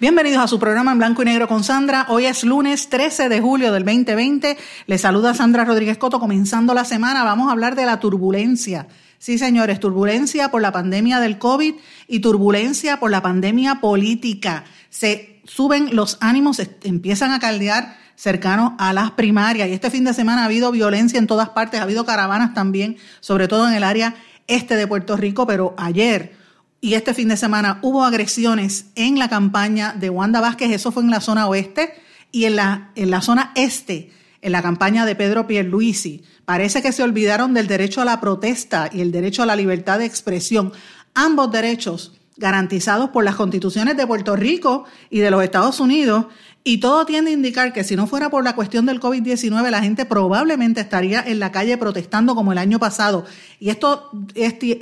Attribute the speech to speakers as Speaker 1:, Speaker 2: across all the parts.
Speaker 1: Bienvenidos a su programa en blanco y negro con Sandra. Hoy es lunes 13 de julio del 2020. Les saluda Sandra Rodríguez Coto. Comenzando la semana, vamos a hablar de la turbulencia. Sí, señores, turbulencia por la pandemia del COVID y turbulencia por la pandemia política. Se suben los ánimos, empiezan a caldear cercano a las primarias. Y este fin de semana ha habido violencia en todas partes, ha habido caravanas también, sobre todo en el área este de Puerto Rico, pero ayer y este fin de semana hubo agresiones en la campaña de Wanda Vázquez, eso fue en la zona oeste, y en la, en la zona este, en la campaña de Pedro Pierluisi. Parece que se olvidaron del derecho a la protesta y el derecho a la libertad de expresión. Ambos derechos garantizados por las constituciones de Puerto Rico y de los Estados Unidos y todo tiende a indicar que si no fuera por la cuestión del COVID-19, la gente probablemente estaría en la calle protestando como el año pasado. Y esto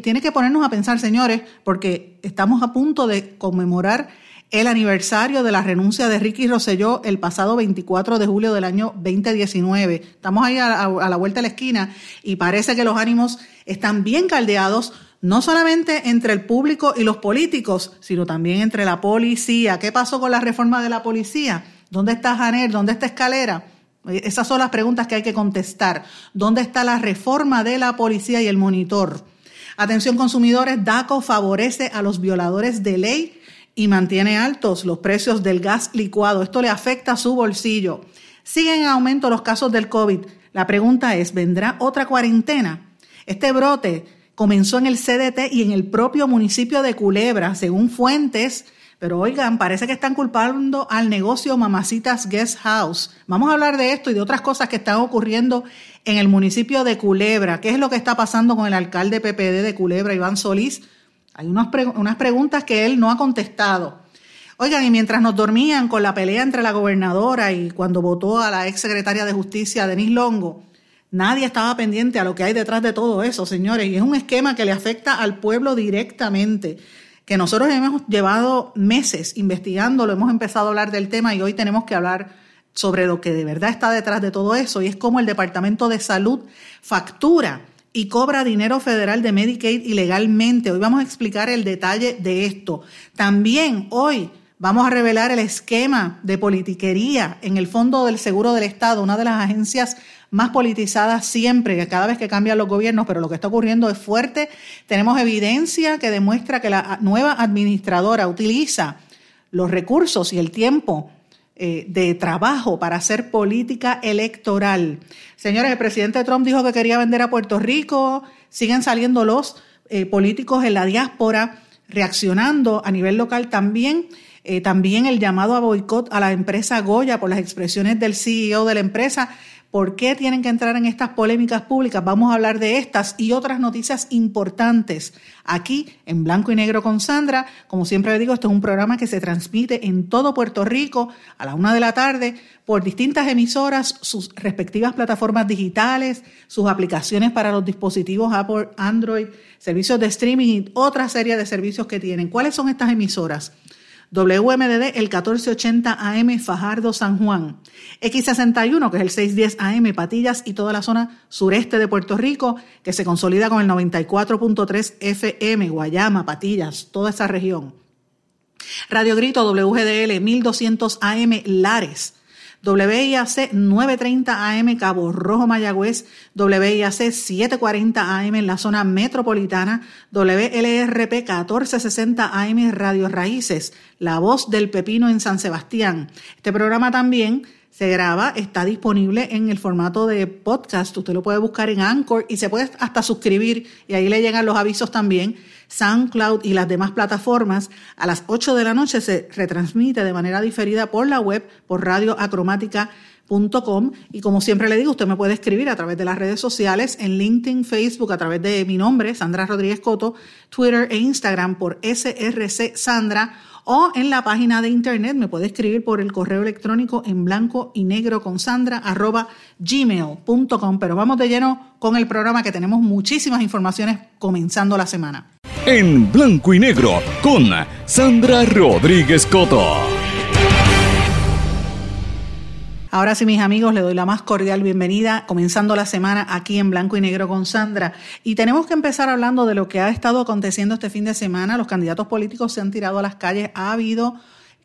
Speaker 1: tiene que ponernos a pensar, señores, porque estamos a punto de conmemorar el aniversario de la renuncia de Ricky Rosselló el pasado 24 de julio del año 2019. Estamos ahí a la vuelta de la esquina y parece que los ánimos están bien caldeados no solamente entre el público y los políticos, sino también entre la policía. ¿Qué pasó con la reforma de la policía? ¿Dónde está Janer? ¿Dónde está Escalera? Esas son las preguntas que hay que contestar. ¿Dónde está la reforma de la policía y el monitor? Atención consumidores, DACO favorece a los violadores de ley y mantiene altos los precios del gas licuado. Esto le afecta a su bolsillo. Siguen en aumento los casos del COVID. La pregunta es, ¿vendrá otra cuarentena? Este brote comenzó en el CDT y en el propio municipio de Culebra, según fuentes. Pero oigan, parece que están culpando al negocio Mamacitas Guest House. Vamos a hablar de esto y de otras cosas que están ocurriendo en el municipio de Culebra. ¿Qué es lo que está pasando con el alcalde PPD de Culebra, Iván Solís? Hay unas, unas preguntas que él no ha contestado. Oigan, y mientras nos dormían con la pelea entre la gobernadora y cuando votó a la ex secretaria de Justicia, Denise Longo, Nadie estaba pendiente a lo que hay detrás de todo eso, señores, y es un esquema que le afecta al pueblo directamente, que nosotros hemos llevado meses investigando, lo hemos empezado a hablar del tema y hoy tenemos que hablar sobre lo que de verdad está detrás de todo eso, y es cómo el Departamento de Salud factura y cobra dinero federal de Medicaid ilegalmente. Hoy vamos a explicar el detalle de esto. También hoy vamos a revelar el esquema de politiquería en el Fondo del Seguro del Estado, una de las agencias más politizada siempre, cada vez que cambian los gobiernos, pero lo que está ocurriendo es fuerte. Tenemos evidencia que demuestra que la nueva administradora utiliza los recursos y el tiempo eh, de trabajo para hacer política electoral. Señores, el presidente Trump dijo que quería vender a Puerto Rico, siguen saliendo los eh, políticos en la diáspora reaccionando a nivel local también. Eh, también el llamado a boicot a la empresa Goya por las expresiones del CEO de la empresa. ¿Por qué tienen que entrar en estas polémicas públicas? Vamos a hablar de estas y otras noticias importantes aquí en Blanco y Negro con Sandra. Como siempre le digo, esto es un programa que se transmite en todo Puerto Rico a la una de la tarde por distintas emisoras, sus respectivas plataformas digitales, sus aplicaciones para los dispositivos Apple, Android, servicios de streaming y otra serie de servicios que tienen. ¿Cuáles son estas emisoras? WMDD el 1480 AM Fajardo San Juan, X61 que es el 610 AM Patillas y toda la zona sureste de Puerto Rico que se consolida con el 94.3 FM Guayama, Patillas, toda esa región. Radio Grito WGDL 1200 AM Lares, WIAC 930 AM Cabo Rojo Mayagüez, WIAC 740 AM en la zona metropolitana, WLRP 1460 AM Radio Raíces, La Voz del Pepino en San Sebastián. Este programa también se graba, está disponible en el formato de podcast. Usted lo puede buscar en Anchor y se puede hasta suscribir y ahí le llegan los avisos también. SoundCloud y las demás plataformas. A las 8 de la noche se retransmite de manera diferida por la web, por Radio Acromática y como siempre le digo, usted me puede escribir a través de las redes sociales en LinkedIn, Facebook, a través de mi nombre, Sandra Rodríguez Coto, Twitter e Instagram por SRC Sandra o en la página de internet me puede escribir por el correo electrónico en blanco y negro con Sandra arroba gmail.com. Pero vamos de lleno con el programa que tenemos muchísimas informaciones comenzando la semana.
Speaker 2: En blanco y negro con Sandra Rodríguez Coto.
Speaker 1: Ahora sí, mis amigos, le doy la más cordial bienvenida, comenzando la semana aquí en Blanco y Negro con Sandra. Y tenemos que empezar hablando de lo que ha estado aconteciendo este fin de semana. Los candidatos políticos se han tirado a las calles, ha habido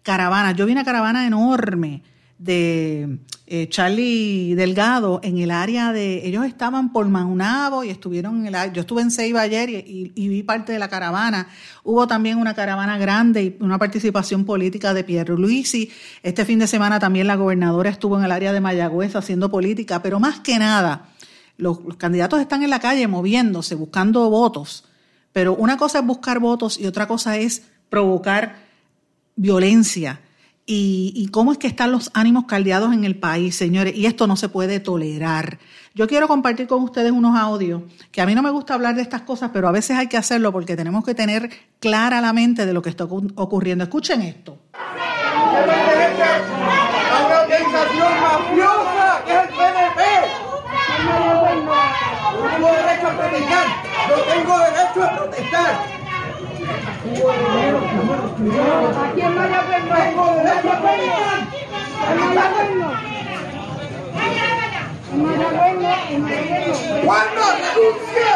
Speaker 1: caravanas. Yo vi una caravana enorme de eh, Charlie Delgado en el área de, ellos estaban por Maunabo y estuvieron en el yo estuve en Ceiba ayer y, vi parte de la caravana. Hubo también una caravana grande y una participación política de Pierre Luisi. Este fin de semana también la gobernadora estuvo en el área de Mayagüez haciendo política, pero más que nada, los candidatos están en la calle moviéndose, buscando votos. Pero una cosa es buscar votos y otra cosa es provocar violencia y, cómo es que están los ánimos caldeados en el país, señores, y esto no se puede tolerar. Yo quiero compartir con ustedes unos audios, que a mí no me gusta hablar de estas cosas, pero a veces hay que hacerlo porque tenemos que tener clara la mente de lo que está ocurriendo. Escuchen esto.
Speaker 3: Tengo derecho a protestar. No tengo derecho a protestar. ¿Cuándo renuncia?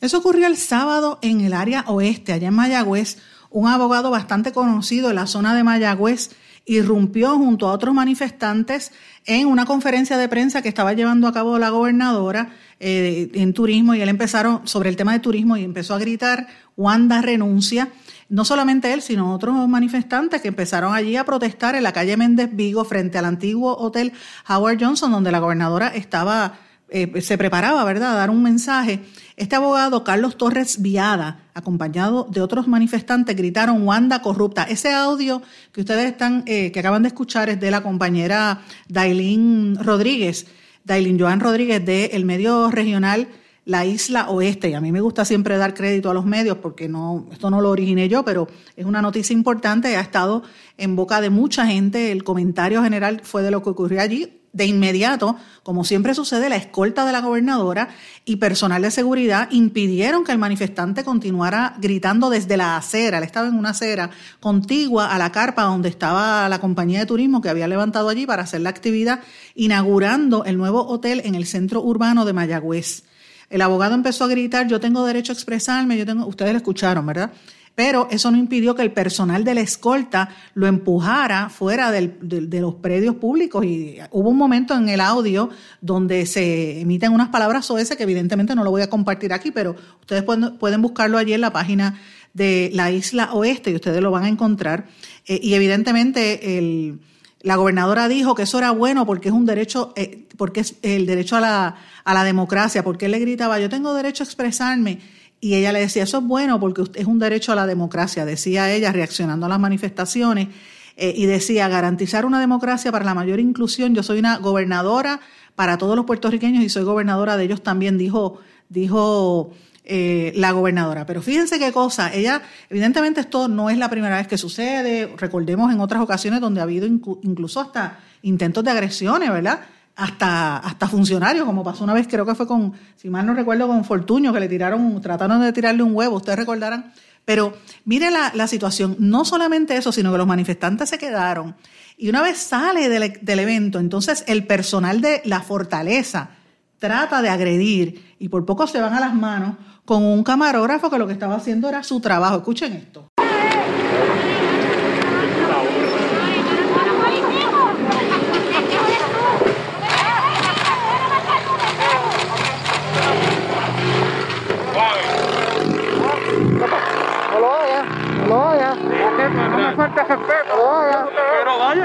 Speaker 1: Eso ocurrió el sábado en el área oeste, allá en Mayagüez. Un abogado bastante conocido en la zona de Mayagüez irrumpió junto a otros manifestantes en una conferencia de prensa que estaba llevando a cabo la gobernadora eh, en turismo y él empezaron sobre el tema de turismo y empezó a gritar Wanda renuncia. No solamente él, sino otros manifestantes que empezaron allí a protestar en la calle Méndez Vigo frente al antiguo hotel Howard Johnson, donde la gobernadora estaba eh, se preparaba, ¿verdad?, a dar un mensaje. Este abogado, Carlos Torres Viada, acompañado de otros manifestantes, gritaron Wanda corrupta. Ese audio que ustedes están, eh, que acaban de escuchar es de la compañera Dailín Rodríguez, Dailín Joan Rodríguez del medio regional La Isla Oeste. Y a mí me gusta siempre dar crédito a los medios porque no, esto no lo originé yo, pero es una noticia importante, ha estado en boca de mucha gente. El comentario general fue de lo que ocurrió allí de inmediato, como siempre sucede, la escolta de la gobernadora y personal de seguridad impidieron que el manifestante continuara gritando desde la acera. Él estaba en una acera contigua a la carpa donde estaba la compañía de turismo que había levantado allí para hacer la actividad, inaugurando el nuevo hotel en el centro urbano de Mayagüez. El abogado empezó a gritar, yo tengo derecho a expresarme, yo tengo, ustedes lo escucharon, ¿verdad? Pero eso no impidió que el personal de la escolta lo empujara fuera de, los predios públicos. Y hubo un momento en el audio donde se emiten unas palabras OS que evidentemente no lo voy a compartir aquí, pero ustedes pueden, buscarlo allí en la página de la isla oeste y ustedes lo van a encontrar. Eh, y evidentemente la gobernadora dijo que eso era bueno porque es un derecho, eh, porque es el derecho a la, a la democracia, porque él le gritaba, yo tengo derecho a expresarme y ella le decía, eso es bueno porque es un derecho a la democracia, decía ella reaccionando a las manifestaciones, eh, y decía, garantizar una democracia para la mayor inclusión, yo soy una gobernadora para todos los puertorriqueños y soy gobernadora de ellos también, dijo, dijo eh, la gobernadora. Pero fíjense qué cosa, ella, evidentemente esto no es la primera vez que sucede, recordemos en otras ocasiones donde ha habido incluso hasta intentos de agresiones, ¿verdad? Hasta, hasta funcionarios, como pasó una vez, creo que fue con, si mal no recuerdo, con Fortuño, que le tiraron, trataron de tirarle un huevo, ustedes recordarán. Pero mire la, la situación, no solamente eso, sino que los manifestantes se quedaron. Y una vez sale del, del evento, entonces el personal de la fortaleza trata de agredir y por poco se van a las manos con un camarógrafo que lo que estaba haciendo era su trabajo. Escuchen esto.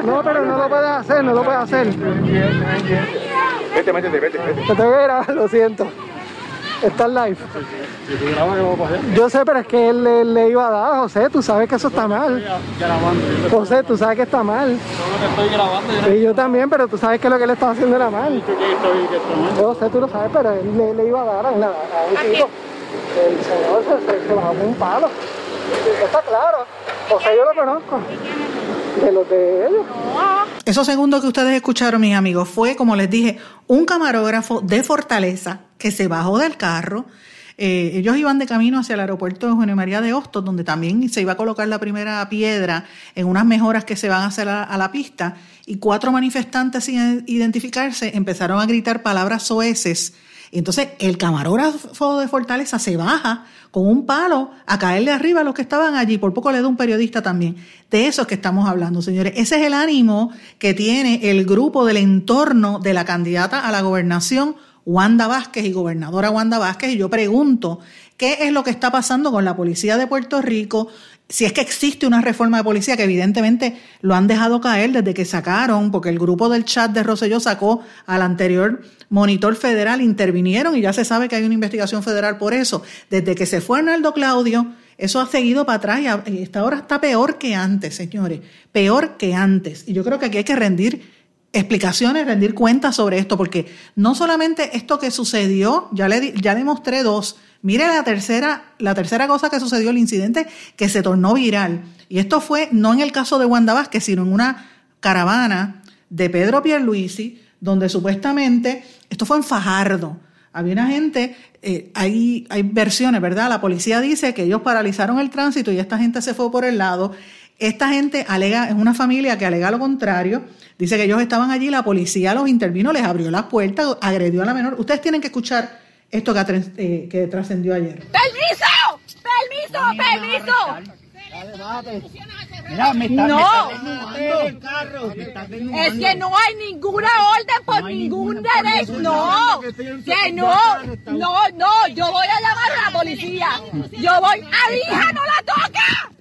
Speaker 4: No pero no lo puedes hacer, no lo puedes hacer.
Speaker 5: Vete, métete, vete, vete.
Speaker 4: Te lo siento. Está en live. Yo sé, pero es que él le, le iba a dar, José, tú sabes que eso está mal. José, tú sabes que está mal.
Speaker 5: estoy grabando.
Speaker 4: Y yo también, pero tú sabes que lo que él estaba haciendo era mal. Yo sé, tú lo sabes, pero él le, le iba a dar a, la- a un tipo. El señor se, se, se bajó un palo. Está claro. José yo lo conozco. De los de ellos.
Speaker 1: Eso segundo que ustedes escucharon, mis amigos, fue, como les dije, un camarógrafo de Fortaleza que se bajó del carro. Eh, ellos iban de camino hacia el aeropuerto de María de Hostos, donde también se iba a colocar la primera piedra en unas mejoras que se van a hacer a, a la pista. Y cuatro manifestantes sin identificarse empezaron a gritar palabras soeces. Y entonces el camarógrafo de Fortaleza se baja con un palo a caerle arriba a los que estaban allí. Por poco le da un periodista también. De eso es que estamos hablando, señores. Ese es el ánimo que tiene el grupo del entorno de la candidata a la gobernación, Wanda Vázquez y gobernadora Wanda Vázquez. Y yo pregunto, ¿qué es lo que está pasando con la policía de Puerto Rico? Si es que existe una reforma de policía, que evidentemente lo han dejado caer desde que sacaron, porque el grupo del chat de Rosselló sacó al anterior monitor federal, intervinieron y ya se sabe que hay una investigación federal por eso. Desde que se fue Arnaldo Claudio, eso ha seguido para atrás y esta hora está peor que antes, señores. Peor que antes. Y yo creo que aquí hay que rendir explicaciones, rendir cuentas sobre esto, porque no solamente esto que sucedió, ya le, di- ya le mostré dos. Mire la tercera, la tercera cosa que sucedió, el incidente que se tornó viral. Y esto fue no en el caso de Wanda Vázquez, sino en una caravana de Pedro Pierluisi, donde supuestamente, esto fue en Fajardo, había una gente, eh, hay, hay versiones, ¿verdad? La policía dice que ellos paralizaron el tránsito y esta gente se fue por el lado. Esta gente alega, es una familia que alega lo contrario, dice que ellos estaban allí, la policía los intervino, les abrió las puertas, agredió a la menor. Ustedes tienen que escuchar esto que, eh, trascendió ayer.
Speaker 3: ¡Permiso! ¡Permiso! ¡Permiso!
Speaker 5: Mira, me está,
Speaker 3: No.
Speaker 5: me está desnudando el carro. me está desnudando.
Speaker 3: Es que no hay ninguna orden por ningún derecho. No, que no, no, no. Yo voy a llamar a la policía. Yo voy. ¡A mi hija no la toca!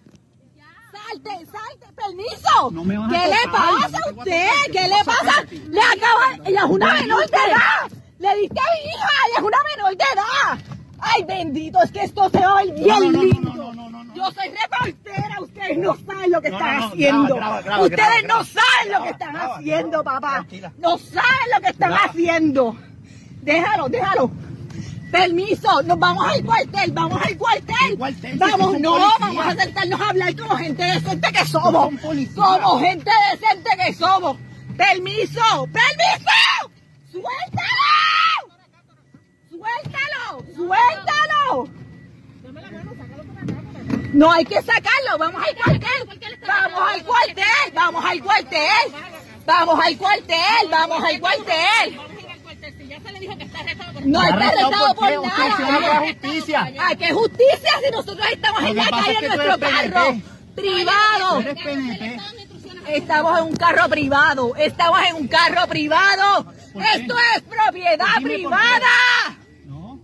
Speaker 3: Salte, salte, permiso.
Speaker 5: No me van a
Speaker 3: ¿Qué le pasa a
Speaker 5: a
Speaker 3: usted?
Speaker 5: tocar.
Speaker 3: ¿Qué le pasa? Le acaba. Ella es una menor de edad. Le diste a mi hija. Ella es una menor de edad. Ay, bendito, es que esto se va a ver bien lindo. Yo soy reportera, ustedes no saben lo que están haciendo. ustedes no saben lo que están haciendo, papá. No saben lo que están haciendo. Déjalo, déjalo. Permiso, nos vamos al cuartel, vamos al cuartel.
Speaker 5: cuartel?
Speaker 3: Vamos, no, vamos a sentarnos a hablar como gente decente que somos. Como gente decente que somos. Permiso, permiso. Suéltalo. Suéltalo, suéltalo. No hay que sacarlo, vamos al cuartel. Vamos al cuartel, vamos al cuartel. Vamos al cuartel, vamos al cuartel. No está arrestado por
Speaker 5: Usted se va a la
Speaker 3: nada.
Speaker 5: justicia.
Speaker 3: ¿A qué justicia si nosotros estamos en la calle en nuestro carro privado? Estamos en un carro privado. Estamos en un carro privado.
Speaker 5: ¿Por?
Speaker 3: Esto es propiedad
Speaker 5: Dime por
Speaker 3: privada.
Speaker 5: No.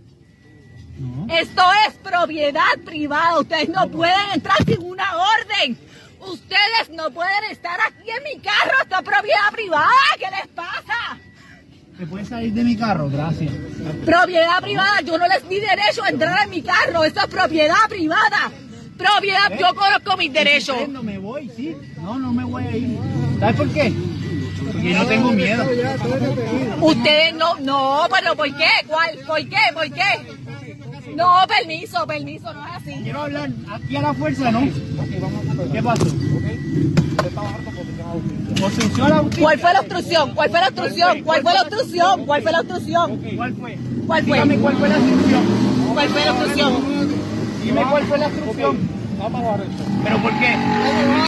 Speaker 5: No.
Speaker 3: Esto es propiedad privada. Ustedes no pueden entrar sin una orden. Ustedes no pueden estar aquí en mi carro. Esto es propiedad privada. ¿Qué les pasa?
Speaker 5: ¿Me puedes salir de mi carro? Gracias.
Speaker 3: Propiedad privada. Yo no les di derecho a entrar en mi carro. Esto es propiedad privada. Propiedad. Yo conozco mis derechos.
Speaker 5: No me voy, sí. No, no me voy a ir. ¿Sabes por qué? Porque yo no tengo miedo.
Speaker 3: Ustedes no, no, pero ¿por qué? ¿Cuál? ¿Por qué? ¿Por qué? No, permiso, permiso, no es así.
Speaker 5: Quiero hablar aquí a la fuerza, ¿no? ¿Qué pasó? A.
Speaker 3: ¿Cuál fue la obstrucción? ¿Cuál fue la obstrucción? ¿Cuál fue la obstrucción? ¿Cuál fue la obstrucción?
Speaker 5: ¿Cuál fue?
Speaker 3: ¿Cuál fue?
Speaker 5: Dígame cuál fue la obstrucción.
Speaker 3: ¿Cuál fue la obstrucción?
Speaker 5: Dime cuál fue la obstrucción. ¿Pero por qué?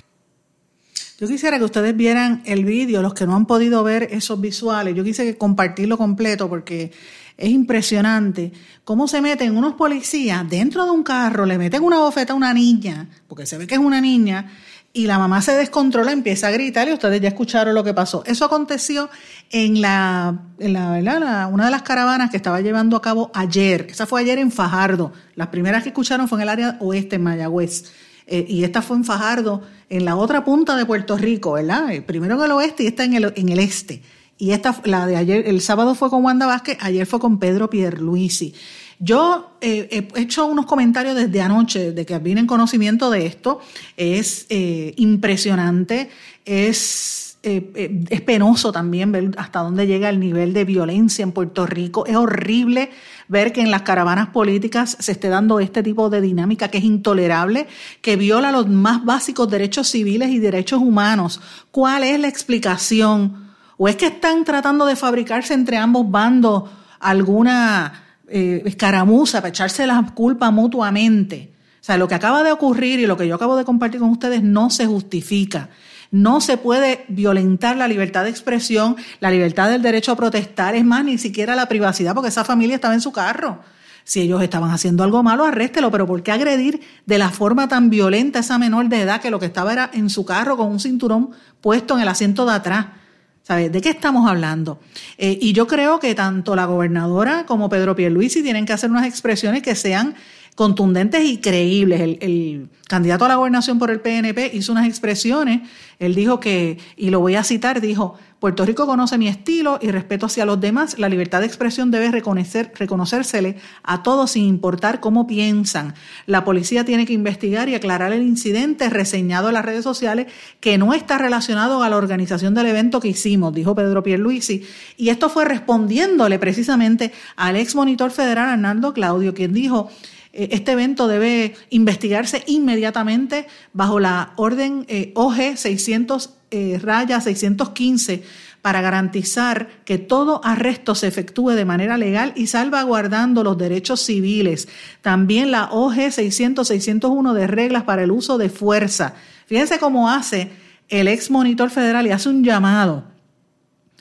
Speaker 1: Yo quisiera que ustedes vieran el vídeo, los que no han podido ver esos visuales, yo quise compartirlo completo porque es impresionante cómo se meten unos policías dentro de un carro, le meten una bofeta a una niña, porque se ve que es una niña, y la mamá se descontrola, empieza a gritar y ustedes ya escucharon lo que pasó. Eso aconteció en la, en la, una de las caravanas que estaba llevando a cabo ayer. Esa fue ayer en Fajardo. Las primeras que escucharon fue en el área oeste, en Mayagüez. Eh, y esta fue en Fajardo, en la otra punta de Puerto Rico, ¿verdad? Eh, Primero en el oeste y esta en el, en el este. Y esta, la de ayer, el sábado fue con Wanda Vázquez, ayer fue con Pedro Pierluisi. Yo eh, he hecho unos comentarios desde anoche de que vine en conocimiento de esto. Es eh, impresionante, es, eh, es penoso también ver hasta dónde llega el nivel de violencia en Puerto Rico. Es horrible ver que en las caravanas políticas se esté dando este tipo de dinámica que es intolerable, que viola los más básicos derechos civiles y derechos humanos. ¿Cuál es la explicación? ¿O es que están tratando de fabricarse entre ambos bandos alguna eh, escaramuza para echarse la culpa mutuamente? O sea, lo que acaba de ocurrir y lo que yo acabo de compartir con ustedes no se justifica. No se puede violentar la libertad de expresión, la libertad del derecho a protestar, es más, ni siquiera la privacidad, porque esa familia estaba en su carro. Si ellos estaban haciendo algo malo, arréstelo, pero ¿por qué agredir de la forma tan violenta a esa menor de edad que lo que estaba era en su carro con un cinturón puesto en el asiento de atrás? ¿Sabes? ¿De qué estamos hablando? Eh, y yo creo que tanto la gobernadora como Pedro Pierluisi tienen que hacer unas expresiones que sean contundentes y creíbles. El, candidato a la gobernación por el PNP hizo unas expresiones. Él dijo que, y lo voy a citar, dijo, Puerto Rico conoce mi estilo y respeto hacia los demás. La libertad de expresión debe reconocérsele a todos sin importar cómo piensan. La policía tiene que investigar y aclarar el incidente reseñado en las redes sociales que no está relacionado a la organización del evento que hicimos, dijo Pedro Pierluisi. Y esto fue respondiéndole precisamente al ex monitor federal Arnaldo Claudio, quien dijo eh, este evento debe investigarse inmediatamente bajo la orden eh, OG 600 eh, raya 615 para garantizar que todo arresto se efectúe de manera legal y salvaguardando los derechos civiles. También la OG 600-601 de reglas para el uso de fuerza. Fíjense cómo hace el ex monitor federal y hace un llamado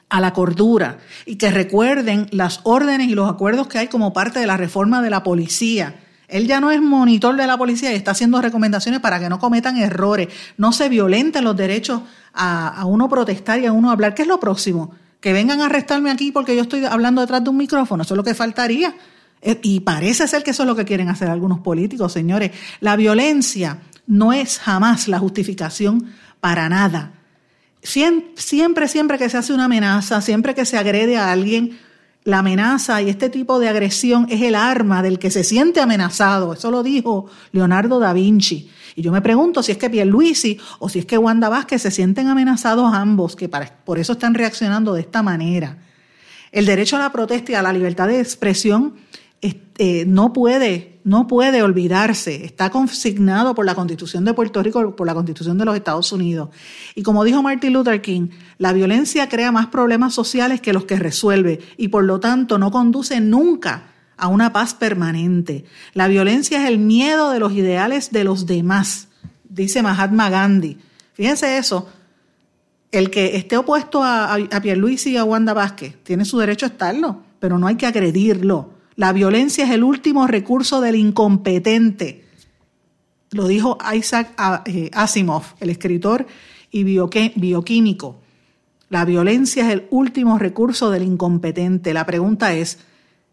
Speaker 1: a la cordura y que recuerden las órdenes y los acuerdos que hay como parte de la reforma de la policía él ya no es monitor de la policía y está haciendo recomendaciones para que no cometan errores, no se violenten los derechos a, uno protestar y a uno hablar. ¿Qué es lo próximo? Que vengan a arrestarme aquí porque yo estoy hablando detrás de un micrófono. Eso es lo que faltaría. Eh, y parece ser que eso es lo que quieren hacer algunos políticos, señores. La violencia no es jamás la justificación para nada. Siempre, siempre que se hace una amenaza, siempre que se agrede a alguien, la amenaza y este tipo de agresión es el arma del que se siente amenazado. Eso lo dijo Leonardo da Vinci. Y yo me pregunto si es que Pierluisi o si es que Wanda Vázquez se sienten amenazados ambos, que por eso están reaccionando de esta manera. El derecho a la protesta y a la libertad de expresión este, no puede, no puede olvidarse, está consignado por la Constitución de Puerto Rico, por la Constitución de los Estados Unidos. Y como dijo Martin Luther King, la violencia crea más problemas sociales que los que resuelve y por lo tanto no conduce nunca a una paz permanente. La violencia es el miedo de los ideales de los demás, dice Mahatma Gandhi. Fíjense eso, el que esté opuesto a, a Pierluisi y a Wanda Vázquez tiene su derecho a estarlo, pero no hay que agredirlo la violencia es el último recurso del incompetente. Lo dijo Isaac eh, Asimov, el escritor y bioquímico. La violencia es el último recurso del incompetente. La pregunta es,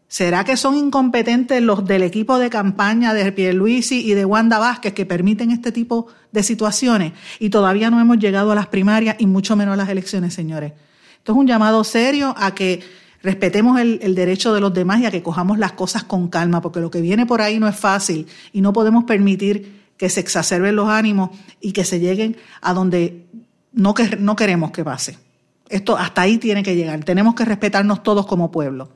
Speaker 1: ¿será que son incompetentes los del equipo de campaña de Pierluisi y de Wanda Vázquez que permiten este tipo de situaciones? Y todavía no hemos llegado a las primarias y mucho menos a las elecciones, señores. Esto es un llamado serio a que respetemos el, derecho de los demás y a que cojamos las cosas con calma, porque lo que viene por ahí no es fácil y no podemos permitir que se exacerben los ánimos y que se lleguen a donde no, que, no queremos que pase. Esto hasta ahí tiene que llegar. Tenemos que respetarnos todos como pueblo.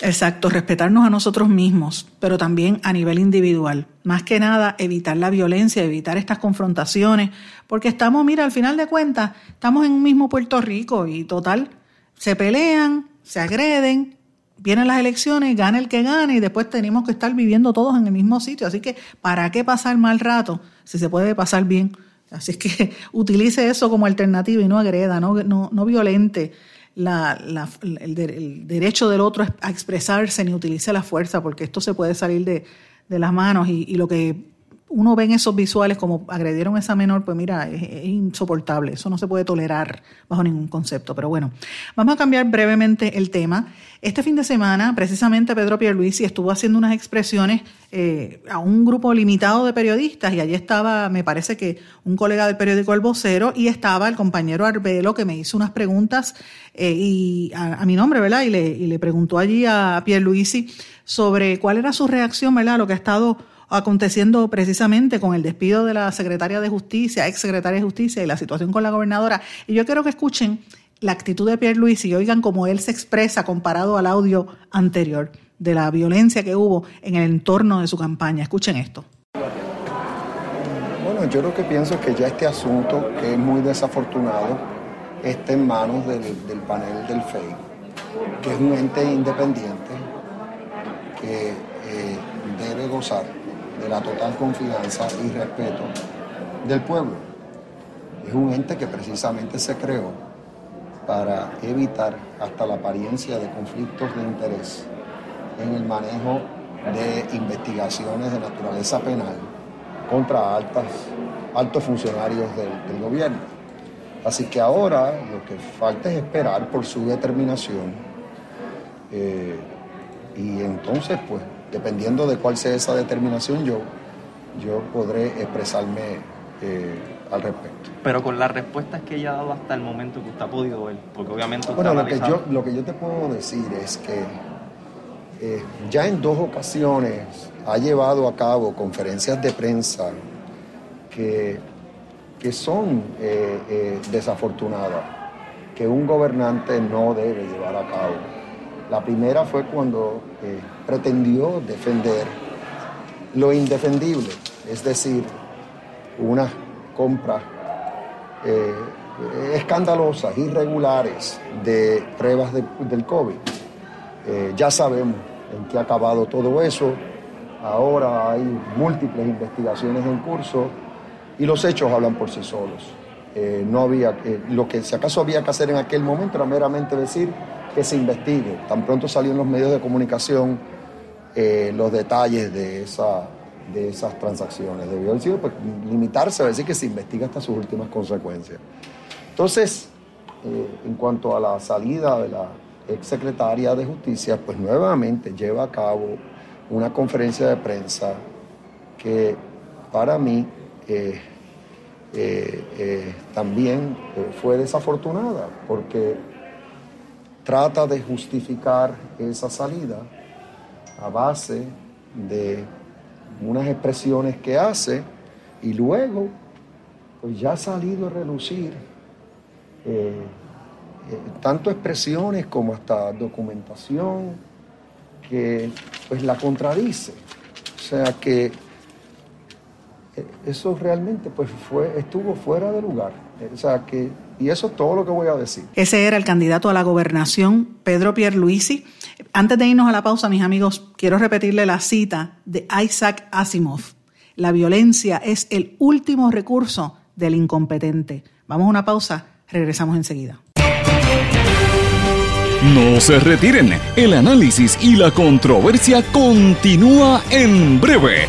Speaker 1: Exacto, respetarnos a nosotros mismos, pero también a nivel individual. Más que nada, evitar la violencia, evitar estas confrontaciones, porque estamos, mira, al final de cuentas, estamos en un mismo Puerto Rico y total, se pelean, se agreden, vienen las elecciones, gana el que gane y después tenemos que estar viviendo todos en el mismo sitio. Así que, ¿para qué pasar mal rato si se puede pasar bien? Así que utilice eso como alternativa y no agreda, no, no, violente el, derecho del otro a expresarse ni utilice la fuerza, porque esto se puede salir de, las manos y, lo que uno ve en esos visuales como agredieron a esa menor, pues mira, es, insoportable. Eso no se puede tolerar bajo ningún concepto. Pero bueno, vamos a cambiar brevemente el tema. Este fin de semana, precisamente Pedro Pierluisi estuvo haciendo unas expresiones eh, a un grupo limitado de periodistas y allí estaba, me parece que un colega del periódico El Vocero y estaba el compañero Arbelo que me hizo unas preguntas eh, y a, mi nombre, ¿verdad? Y le, y le preguntó allí a Pierluisi sobre cuál era su reacción, ¿verdad? Lo que ha estado aconteciendo precisamente con el despido de la secretaria de Justicia, ex secretaria de Justicia y la situación con la gobernadora. Y yo quiero que escuchen la actitud de Pierre Luis y oigan cómo él se expresa comparado al audio anterior de la violencia que hubo en el entorno de su campaña. Escuchen esto.
Speaker 6: Bueno, yo lo que pienso es que ya este asunto, que es muy desafortunado, está en manos del, panel del FEI, que es un ente independiente que eh, debe gozar de la total confianza y respeto del pueblo. Es un ente que precisamente se creó para evitar hasta la apariencia de conflictos de interés en el manejo de investigaciones de naturaleza penal contra altas, altos funcionarios del, gobierno. Así que ahora lo que falta es esperar por su determinación eh, y entonces pues dependiendo de cuál sea esa determinación, yo, yo podré expresarme eh, al respecto.
Speaker 7: Pero con las respuestas que ella ha dado hasta el momento que usted ha podido ver, porque obviamente
Speaker 6: Bueno, lo que, yo, lo que yo te puedo decir es que eh, ya en dos ocasiones ha llevado a cabo conferencias de prensa que, que son eh, desafortunadas, que un gobernante no debe llevar a cabo. La primera fue cuando pretendió defender lo indefendible, es decir, unas compras eh, escandalosas, irregulares de pruebas del COVID. Eh, ya sabemos en qué ha acabado todo eso. Ahora hay múltiples investigaciones en curso y los hechos hablan por sí solos. Eh, no había, lo que si acaso había que hacer en aquel momento era meramente decir que se investigue. Tan pronto salió en los medios de comunicación eh, los detalles de, esa, de esas transacciones. Debió haber sido pues, limitarse a decir que se investiga hasta sus últimas consecuencias. Entonces, eh, en cuanto a la salida de la exsecretaria de Justicia, pues nuevamente lleva a cabo una conferencia de prensa que para mí eh, también fue desafortunada, porque trata de justificar esa salida a base de unas expresiones que hace y luego pues ya ha salido a relucir eh, eh, tanto expresiones como hasta documentación que pues la contradice. O sea que eso realmente pues fue, estuvo fuera de lugar. O sea que, y eso es todo lo que voy a decir.
Speaker 1: Ese era el candidato a la gobernación, Pedro Pierluisi. Antes de irnos a la pausa, mis amigos, quiero repetirle la cita de Isaac Asimov. La violencia es el último recurso del incompetente. Vamos a una pausa, regresamos enseguida.
Speaker 2: No se retiren, el análisis y la controversia continúa en breve,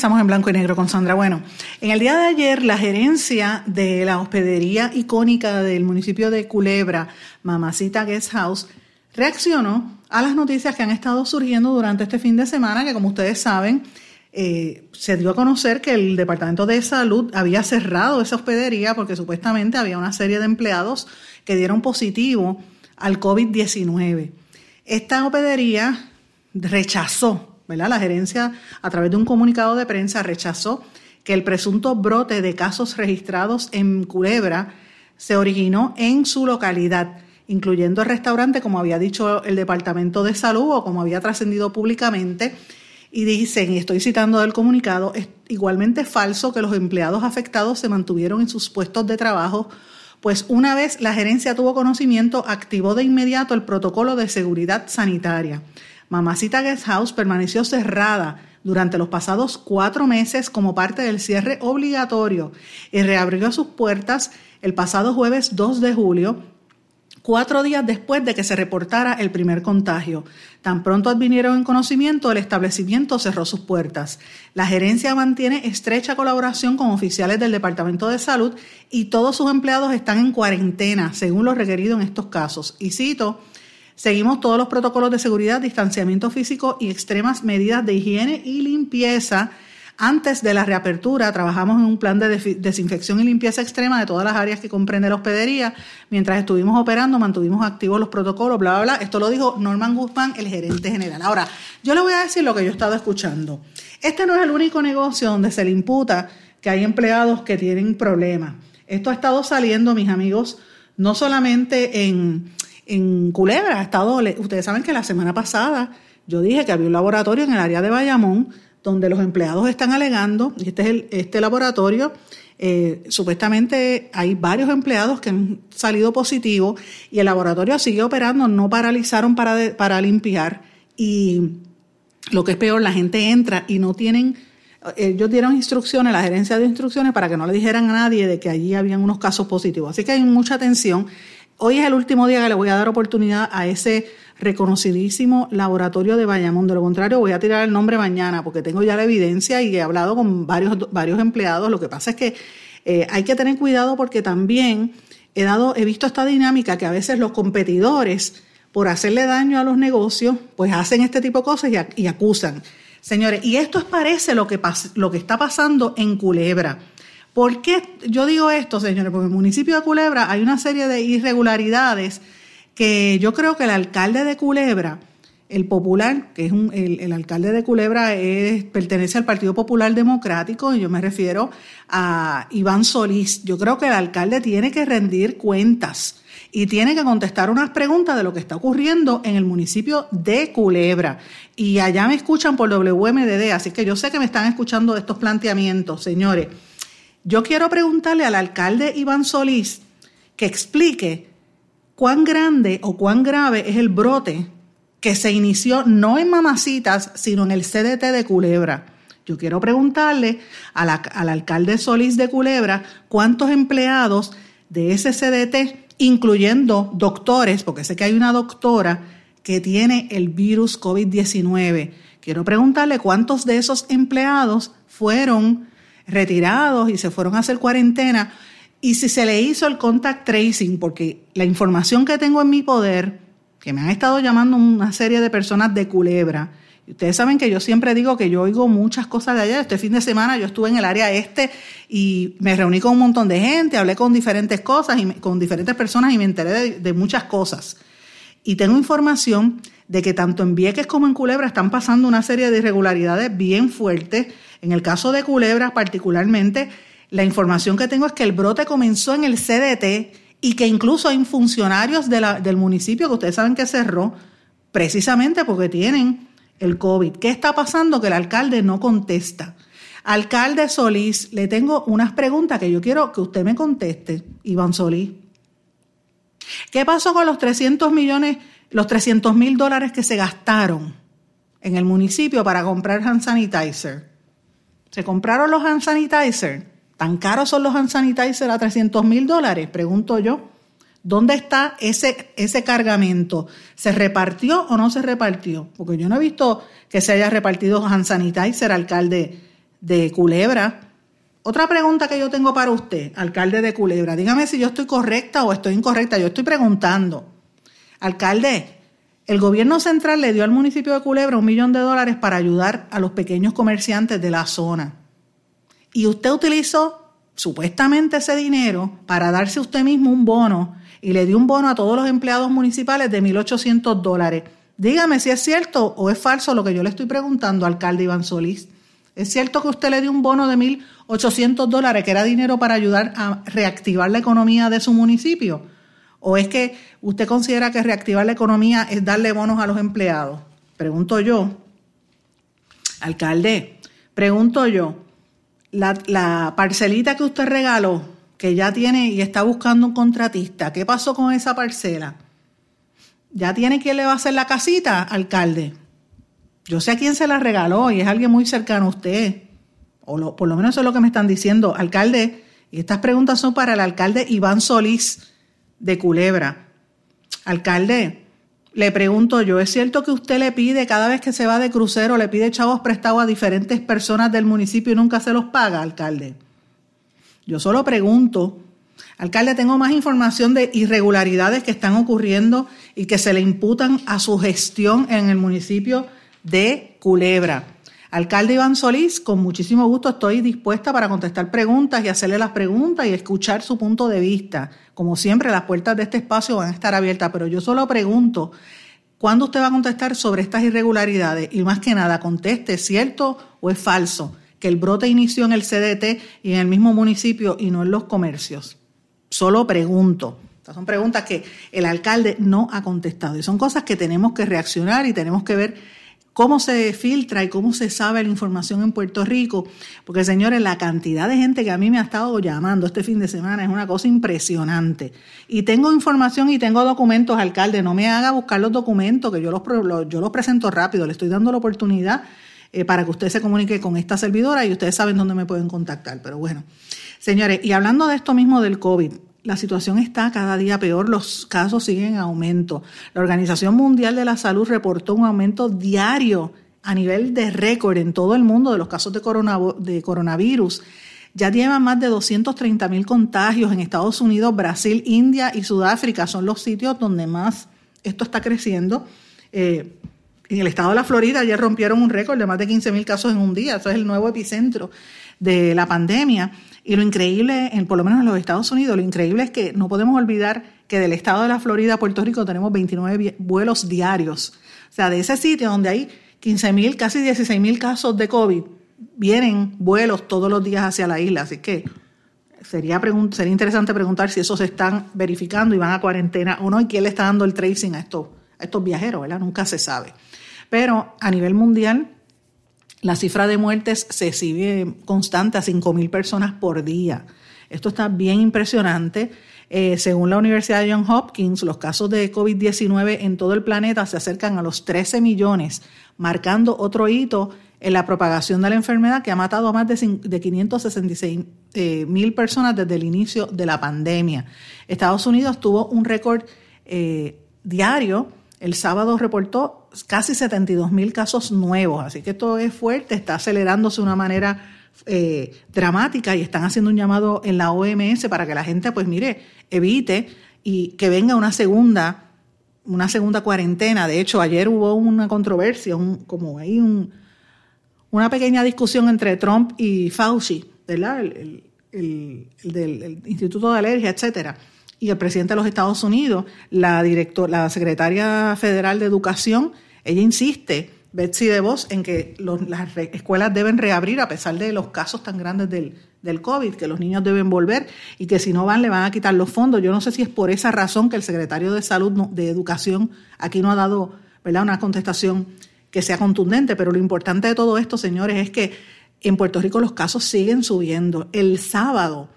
Speaker 1: Regresamos en blanco y negro con Sandra. Bueno, en el día de ayer la gerencia de la hospedería icónica del municipio de Culebra, Mamacita Guest House, reaccionó a las noticias que han estado surgiendo durante este fin de semana, que como ustedes saben, eh, se dio a conocer que el Departamento de Salud había cerrado esa hospedería porque supuestamente había una serie de empleados que dieron positivo al COVID-19. Esta hospedería rechazó, La gerencia, a través de un comunicado de prensa, rechazó que el presunto brote de casos registrados en Culebra se originó en su localidad, incluyendo el restaurante, como había dicho el Departamento de Salud o como había trascendido públicamente y dicen, y estoy citando del comunicado, es igualmente falso que los empleados afectados se mantuvieron en sus puestos de trabajo pues una vez la gerencia tuvo conocimiento, activó de inmediato el protocolo de seguridad sanitaria. Mamacita Guest House permaneció cerrada durante los pasados cuatro meses como parte del cierre obligatorio y reabrió sus puertas el pasado jueves 2 de julio cuatro días después de que se reportara el primer contagio. Tan pronto advinieron en conocimiento, el establecimiento cerró sus puertas. La gerencia mantiene estrecha colaboración con oficiales del Departamento de Salud y todos sus empleados están en cuarentena, según lo requerido en estos casos. Y cito, seguimos todos los protocolos de seguridad, distanciamiento físico y extremas medidas de higiene y limpieza antes de la reapertura trabajamos en un plan de desinfección y limpieza extrema de todas las áreas que comprende la hospedería. Mientras estuvimos operando, mantuvimos activos los protocolos, bla, bla, bla. Esto lo dijo Norman Guzmán, el gerente general. Ahora, yo le voy a decir lo que yo he estado escuchando. Este no es el único negocio donde se le imputa que hay empleados que tienen problemas. Esto ha estado saliendo, mis amigos, no solamente en, en Culebra, ha estado, ustedes saben que la semana pasada yo dije que había un laboratorio en el área de Bayamón donde los empleados están alegando, y este es el, este laboratorio, eh, supuestamente hay varios empleados que han salido positivos y el laboratorio sigue operando, no paralizaron para, para limpiar y lo que es peor, la gente entra y no tienen, ellos dieron instrucciones, la gerencia de instrucciones para que no le dijeran a nadie de que allí habían unos casos positivos. Así que hay mucha atención. Hoy es el último día que le voy a dar oportunidad a ese reconocidísimo laboratorio de Bayamón. De lo contrario, voy a tirar el nombre mañana porque tengo ya la evidencia y he hablado con varios, varios empleados. Lo que pasa es que eh, hay que tener cuidado porque también he, dado, he visto esta dinámica que a veces los competidores, por hacerle daño a los negocios, pues hacen este tipo de cosas y, acusan. Señores, y esto es parece lo que, lo que está pasando en Culebra. ¿Por qué yo digo esto, señores? Porque en el municipio de Culebra hay una serie de irregularidades que yo creo que el alcalde de Culebra, el popular, que es un, el, alcalde de Culebra, es, pertenece al Partido Popular Democrático, y yo me refiero a Iván Solís. Yo creo que el alcalde tiene que rendir cuentas y tiene que contestar unas preguntas de lo que está ocurriendo en el municipio de Culebra. Y allá me escuchan por WMDD, así que yo sé que me están escuchando estos planteamientos, señores. Yo quiero preguntarle al alcalde Iván Solís que explique cuán grande o cuán grave es el brote que se inició no en Mamacitas, sino en el CDT de Culebra. Yo quiero preguntarle al alcalde Solís de Culebra cuántos empleados de ese CDT, incluyendo doctores, porque sé que hay una doctora que tiene el virus COVID-19. Quiero preguntarle cuántos de esos empleados fueron retirados y se fueron a hacer cuarentena y si se le hizo el contact tracing, porque la información que tengo en mi poder, que me han estado llamando una serie de personas de Culebra, ustedes saben que yo siempre digo que yo oigo muchas cosas de allá. Este fin de semana yo estuve en el área este y me reuní con un montón de gente, hablé con diferentes cosas y con diferentes personas y me enteré de, de muchas cosas. Y tengo información de que tanto en Vieques como en Culebra están pasando una serie de irregularidades bien fuertes. En el caso de Culebra particularmente, la información que tengo es que el brote comenzó en el CDT y que incluso hay funcionarios del municipio que ustedes saben que cerró precisamente porque tienen el COVID. ¿Qué está pasando? Que el alcalde no contesta. Alcalde Solís, le tengo unas preguntas que yo quiero que usted me conteste, Iván Solís. ¿Qué pasó con los 300 millones, los 300 mil dólares que se gastaron en el municipio para comprar hand sanitizer? ¿Se compraron los hand sanitizer? ¿Tan caros son los hand sanitizer a 300 mil dólares? Pregunto yo. ¿Dónde está ese, ese cargamento? ¿Se repartió o no se repartió? Porque yo no he visto que se haya repartido hand sanitizer, alcalde de Culebra. Otra pregunta que yo tengo para usted, alcalde de Culebra. Dígame si yo estoy correcta o estoy incorrecta. Yo estoy preguntando. Alcalde, el gobierno central le dio al municipio de Culebra un millón de dólares para ayudar a los pequeños comerciantes de la zona y usted utilizó supuestamente ese dinero para darse usted mismo un bono y le dio un bono a todos los empleados municipales de 1.800 dólares. Dígame si es cierto o es falso lo que yo le estoy preguntando, alcalde Iván Solís. ¿Es cierto que usted le dio un bono de 1.800 dólares, que era dinero para ayudar a reactivar la economía de su municipio? ¿O es que usted considera que reactivar la economía es darle bonos a los empleados? Pregunto yo. Alcalde, pregunto yo, la, parcelita que usted regaló que ya tiene y está buscando un contratista. ¿Qué pasó con esa parcela? ¿Ya tiene quién le va a hacer la casita, alcalde? Yo sé a quién se la regaló y es alguien muy cercano a usted. O por lo menos eso es lo que me están diciendo. Alcalde, y estas preguntas son para el alcalde Iván Solís de Culebra. Alcalde, le pregunto yo, ¿es cierto que usted le pide cada vez que se va de crucero, le pide chavos prestados a diferentes personas del municipio y nunca se los paga, alcalde? Yo solo pregunto, alcalde, tengo más información de irregularidades que están ocurriendo y que se le imputan a su gestión en el municipio de Culebra. Alcalde Iván Solís, con muchísimo gusto estoy dispuesta para contestar preguntas y hacerle las preguntas y escuchar su punto de vista. Como siempre, las puertas de este espacio van a estar abiertas, pero yo solo pregunto, ¿cuándo usted va a contestar sobre estas irregularidades? Y más que nada, conteste, ¿es cierto o es falso? Que el brote inició en el CDT y en el mismo municipio y no en los comercios. Solo pregunto. Estas son preguntas que el alcalde no ha contestado y son cosas que tenemos que reaccionar y tenemos que ver cómo se filtra y cómo se sabe la información en Puerto Rico, porque señores, la cantidad de gente que a mí me ha estado llamando este fin de semana es una cosa impresionante. Y tengo información y tengo documentos, alcalde, no me haga buscar los documentos, que yo los, yo los presento rápido, le estoy dando la oportunidad eh, para que usted se comunique con esta servidora y ustedes saben dónde me pueden contactar. Pero bueno, señores, y hablando de esto mismo del COVID, la situación está cada día peor, los casos siguen en aumento. La Organización Mundial de la Salud reportó un aumento diario a nivel de récord en todo el mundo de los casos de, coronavirus. Ya llevan más de 230 mil contagios en Estados Unidos, Brasil, India y Sudáfrica. Son los sitios donde más esto está creciendo. Eh, en el estado de la Florida ayer rompieron un récord de más de 15 mil casos en un día. Eso es el nuevo epicentro de la pandemia. Y lo increíble, por lo menos en los Estados Unidos, lo increíble es que no podemos olvidar que del estado de la Florida a Puerto Rico tenemos 29 vuelos diarios. O sea, de ese sitio donde hay 15 mil, casi 16 mil casos de COVID, vienen vuelos todos los días hacia la isla. Así que sería, sería interesante preguntar si esos se están verificando y van a cuarentena o no y quién le está dando el tracing a estos, a estos viajeros, ¿verdad? Nunca se sabe. Pero a nivel mundial, la cifra de muertes se sigue constante a 5.000 personas por día. Esto está bien impresionante. Eh, según la Universidad de Johns Hopkins, los casos de COVID-19 en todo el planeta se acercan a los 13 millones, marcando otro hito en la propagación de la enfermedad que ha matado a más de, 566 eh, mil personas desde el inicio de la pandemia. Estados Unidos tuvo un récord eh, diario. El sábado reportó casi 72 mil casos nuevos, así que esto es fuerte, está acelerándose de una manera eh, dramática y están haciendo un llamado en la OMS para que la gente, pues mire, evite y que venga una segunda, una segunda cuarentena. De hecho, ayer hubo una controversia, un, como hay un, una pequeña discusión entre Trump y Fauci, ¿verdad? El, el, del Instituto de Alergia, etcétera y el presidente de los Estados Unidos, la, director, la secretaria federal de Educación, ella insiste, Betsy DeVos, en que las escuelas deben reabrir a pesar de los casos tan grandes del, del COVID, que los niños deben volver y que si no van le van a quitar los fondos. Yo no sé si es por esa razón que el secretario de Salud, de Educación, aquí no ha dado ¿verdad? una contestación que sea contundente, pero lo importante de todo esto, señores, es que en Puerto Rico los casos siguen subiendo. El sábado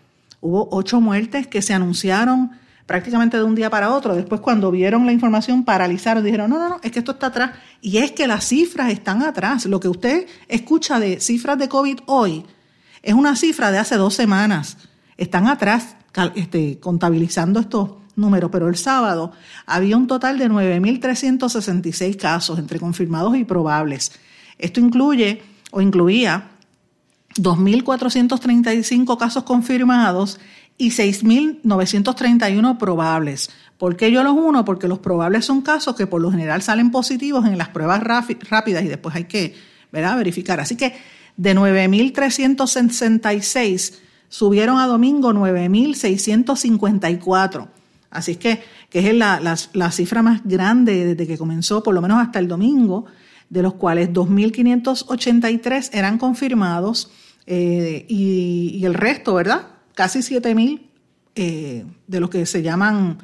Speaker 1: Hubo ocho muertes que se anunciaron prácticamente de un día para otro. Después, cuando vieron la información, paralizaron, dijeron, no, no, no, es que esto está atrás. Y es que las cifras están atrás. Lo que usted escucha de cifras de COVID hoy es una cifra de hace dos semanas. Están atrás este, contabilizando estos números, pero el sábado había un total de 9.366 casos entre confirmados y probables. Esto incluye o incluía 2.435 casos confirmados y 6.931 probables. ¿Por qué yo los uno? Porque los probables son casos que por lo general salen positivos en las pruebas rápidas y después hay que verificar. Así que de 9.366 subieron a domingo 9.654. Así que, que es la, la cifra más grande desde que comenzó, por lo menos hasta el domingo, de los cuales 2.583 eran confirmados eh, y, el resto, ¿verdad? Casi 7.000 eh, de los que se llaman,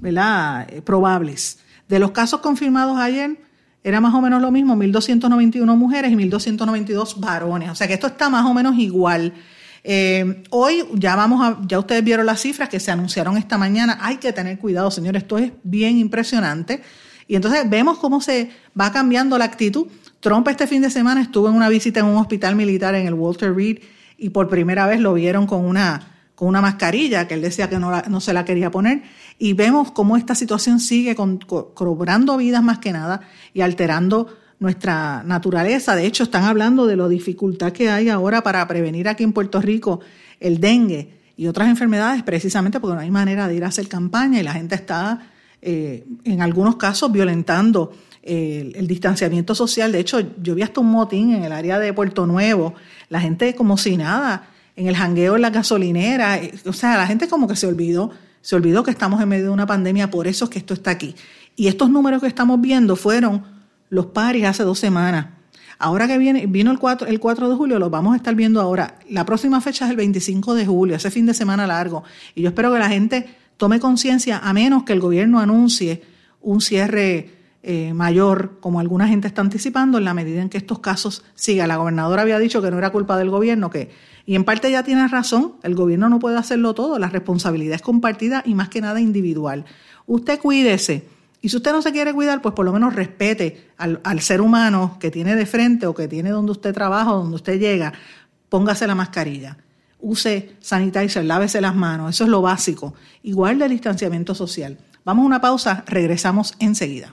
Speaker 1: ¿verdad? Eh, probables. De los casos confirmados ayer, era más o menos lo mismo, 1.291 mujeres y 1.292 varones. O sea que esto está más o menos igual. Hoy ya vamos a, ya ustedes vieron las cifras que se anunciaron esta mañana. Hay que tener cuidado, señores, esto es bien impresionante. Y entonces vemos cómo se va cambiando la actitud. Trump este fin de semana estuvo en una visita en un hospital militar en el Walter Reed y por primera vez lo vieron con una, con una mascarilla que él decía que no, no se la quería poner. Y vemos cómo esta situación sigue cobrando vidas más que nada y alterando nuestra naturaleza. De hecho, están hablando de la dificultad que hay ahora para prevenir aquí en Puerto Rico el dengue y otras enfermedades, precisamente porque no hay manera de ir a hacer campaña y la gente está, eh, en algunos casos, violentando el, distanciamiento social. De hecho, yo vi hasta un motín en el área de Puerto Nuevo, la gente como si nada, en el jangueo en la gasolinera, eh, o sea, la gente como que se olvidó, se olvidó que estamos en medio de una pandemia, por eso es que esto está aquí. Y estos números que estamos viendo fueron los paris hace dos semanas. Ahora que viene, vino el 4, el 4 de julio, lo vamos a estar viendo ahora. La próxima fecha es el 25 de julio, ese fin de semana largo. Y yo espero que la gente tome conciencia, a menos que el gobierno anuncie un cierre eh, mayor, como alguna gente está anticipando, en la medida en que estos casos sigan. La gobernadora había dicho que no era culpa del gobierno, que, y en parte ya tiene razón, el gobierno no puede hacerlo todo, la responsabilidad es compartida y más que nada individual. Usted cuídese y si usted no se quiere cuidar, pues por lo menos respete al, ser humano que tiene de frente o que tiene donde usted trabaja o donde usted llega. Póngase la mascarilla. Use sanitizer, lávese las manos. Eso es lo básico. Igual del distanciamiento social. Vamos a una pausa, regresamos enseguida.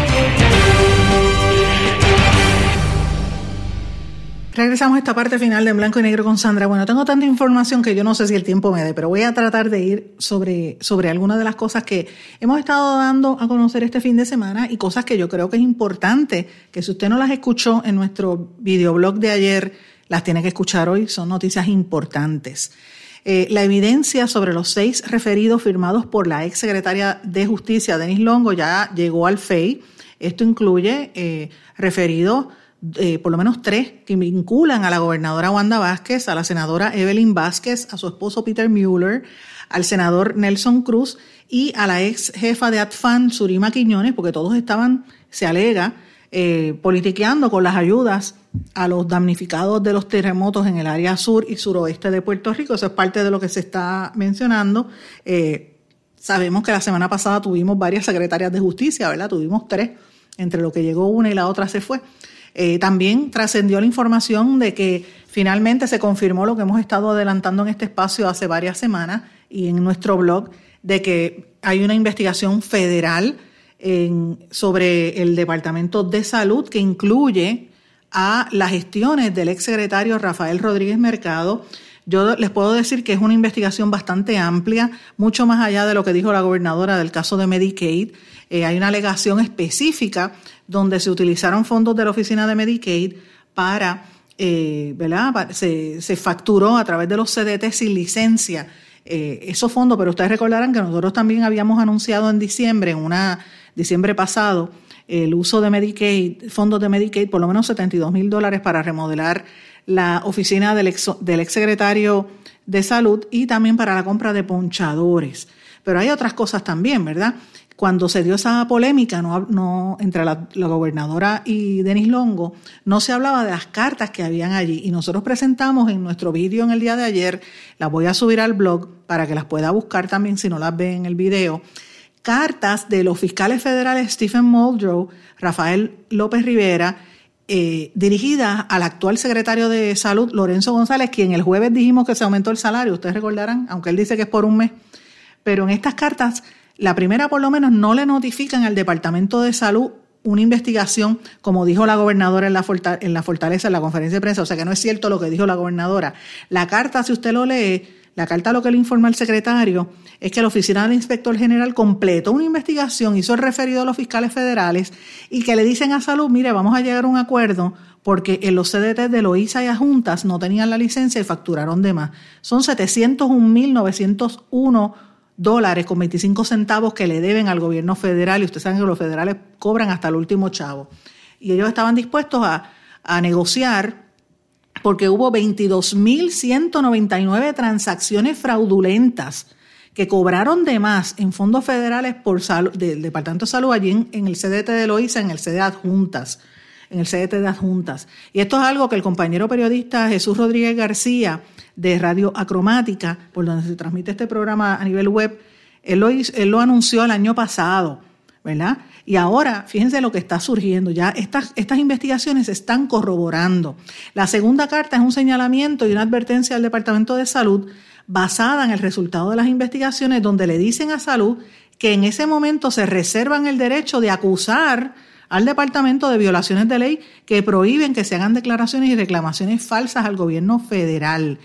Speaker 1: Regresamos a esta parte final de Blanco y Negro con Sandra. Bueno, tengo tanta información que yo no sé si el tiempo me dé, pero voy a tratar de ir sobre, sobre algunas de las cosas que hemos estado dando a conocer este fin de semana y cosas que yo creo que es importante que si usted no las escuchó en nuestro videoblog de ayer, las tiene que escuchar hoy. Son noticias importantes. Eh, la evidencia sobre los seis referidos firmados por la ex secretaria de Justicia, Denis Longo, ya llegó al FEI. Esto incluye eh, referidos eh, por lo menos tres que vinculan a la gobernadora Wanda Vázquez, a la senadora Evelyn Vázquez, a su esposo Peter Mueller, al senador Nelson Cruz y a la ex jefa de ATFAN, Surima Quiñones, porque todos estaban, se alega, eh, politiqueando con las ayudas a los damnificados de los terremotos en el área sur y suroeste de Puerto Rico. Eso es parte de lo que se está mencionando. Eh, sabemos que la semana pasada tuvimos varias secretarias de justicia, ¿verdad? Tuvimos tres, entre lo que llegó una y la otra se fue. Eh, también trascendió la información de que finalmente se confirmó lo que hemos estado adelantando en este espacio hace varias semanas y en nuestro blog, de que hay una investigación federal sobre el Departamento de Salud que incluye a las gestiones del exsecretario Rafael Rodríguez Mercado. Yo les puedo decir que es una investigación bastante amplia, mucho más allá de lo que dijo la gobernadora del caso de Medicaid. Eh, hay una alegación específica donde se utilizaron fondos de la oficina de Medicaid para, eh, ¿verdad? Se, se, facturó a través de los CDT sin licencia eh, esos fondos, pero ustedes recordarán que nosotros también habíamos anunciado en diciembre, en una diciembre pasado, el uso de Medicaid, fondos de Medicaid, por lo menos 72 mil dólares para remodelar la oficina del ex, del secretario de salud y también para la compra de ponchadores. Pero hay otras cosas también, ¿verdad? Cuando se dio esa polémica no, no, entre la, gobernadora y Denis Longo, no se hablaba de las cartas que habían allí. Y nosotros presentamos en nuestro vídeo en el día de ayer, las voy a subir al blog para que las pueda buscar también si no las ve en el video, cartas de los fiscales federales Stephen Muldrow, Rafael López Rivera, eh, dirigidas al actual secretario de Salud, Lorenzo González, quien el jueves dijimos que se aumentó el salario, ustedes recordarán, aunque él dice que es por un mes. Pero en estas cartas, la primera por lo menos no le notifican al Departamento de Salud una investigación, como dijo la gobernadora en la, Fortaleza, en la conferencia de prensa, o sea que no es cierto lo que dijo la gobernadora. La carta, si usted lo lee, la carta lo que le informa al secretario es que la oficina del inspector general completó una investigación, hizo el referido a los fiscales federales y que le dicen a salud, mire, vamos a llegar a un acuerdo porque en los CDT de Loíza y Juntas no tenían la licencia y facturaron de más. Son 701.901 dólares con 25 centavos que le deben al gobierno federal y ustedes saben que los federales cobran hasta el último chavo. Y ellos estaban dispuestos a, negociar porque hubo 22.199 transacciones fraudulentas que cobraron de más en fondos federales por del Departamento de Salud allí en, el CDT de Loíza, en el CD adjuntas, en el CDT de adjuntas. Y esto es algo que el compañero periodista Jesús Rodríguez García de Radio Acromática, por donde se transmite este programa a nivel web, él lo, él lo anunció el año pasado, ¿verdad? Y ahora, fíjense lo que está surgiendo, ya estas, estas investigaciones se están corroborando. La segunda carta es un señalamiento y una advertencia al Departamento de Salud basada en el resultado de las investigaciones donde le dicen a Salud que en ese momento se reservan el derecho de acusar al departamento de violaciones de ley que prohíben que se hagan declaraciones y reclamaciones falsas al gobierno federal.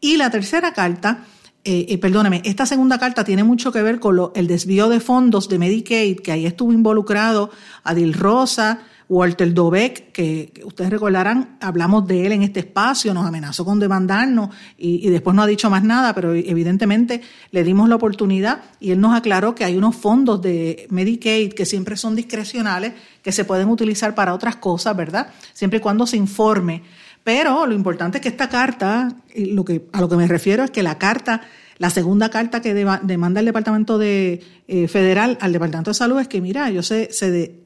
Speaker 1: Y la tercera carta eh, eh, perdóneme, esta segunda carta tiene mucho que ver con el desvío de fondos de Medicaid, que ahí estuvo involucrado Adil Rosa, Walter Dobeck, que, ustedes recordarán, hablamos de él en este espacio, nos amenazó con demandarnos y, y, después no ha dicho más nada, pero evidentemente le dimos la oportunidad y él nos aclaró que hay unos fondos de Medicaid que siempre son discrecionales, que se pueden utilizar para otras cosas, ¿verdad? Siempre y cuando se informe pero lo importante es que esta carta, lo que, a lo que me refiero es que la carta, la segunda carta que demanda el Departamento de, eh, Federal al Departamento de Salud es que, mira, yo sé, se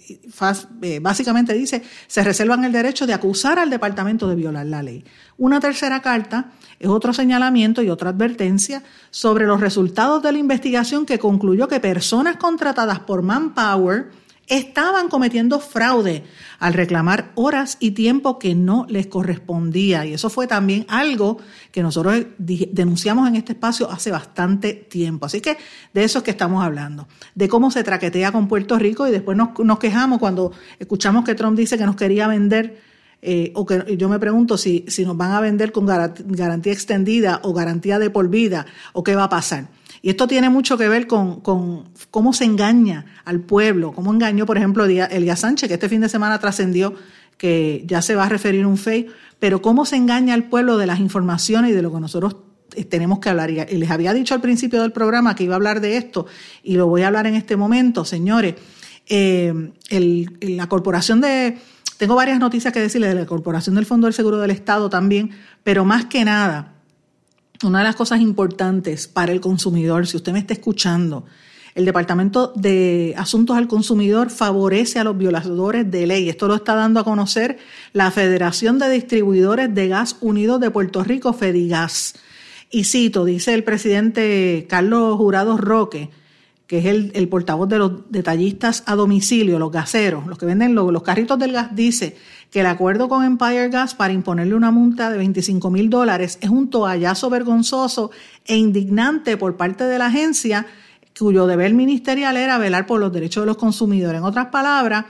Speaker 1: eh, básicamente dice, se reservan el derecho de acusar al Departamento de violar la ley. Una tercera carta es otro señalamiento y otra advertencia sobre los resultados de la investigación que concluyó que personas contratadas por Manpower, estaban cometiendo fraude al reclamar horas y tiempo que no les correspondía. Y eso fue también algo que nosotros denunciamos en este espacio hace bastante tiempo. Así que de eso es que estamos hablando, de cómo se traquetea con Puerto Rico y después nos, quejamos cuando escuchamos que Trump dice que nos quería vender. Eh, o que yo me pregunto si, si nos van a vender con garantía extendida o garantía de por vida o qué va a pasar. Y esto tiene mucho que ver con, cómo se engaña al pueblo, cómo engañó, por ejemplo, Elías Sánchez, que este fin de semana trascendió que ya se va a referir un FEI, pero cómo se engaña al pueblo de las informaciones y de lo que nosotros eh, tenemos que hablar. Y les había dicho al principio del programa que iba a hablar de esto y lo voy a hablar en este momento, señores. Eh, la corporación de, tengo varias noticias que decirles de la Corporación del Fondo del Seguro del Estado también, pero más que nada, una de las cosas importantes para el consumidor, si usted me está escuchando, el Departamento de Asuntos al Consumidor favorece a los violadores de ley. Esto lo está dando a conocer la Federación de Distribuidores de Gas Unidos de Puerto Rico, FEDIGAS. Y cito, dice el presidente Carlos Jurado Roque, que es el, el portavoz de los detallistas a domicilio, los gaseros, los que venden los, los carritos del gas, dice que el acuerdo con Empire Gas para imponerle una multa de 25 mil dólares es un toallazo vergonzoso e indignante por parte de la agencia cuyo deber ministerial era velar por los derechos de los consumidores. En otras palabras,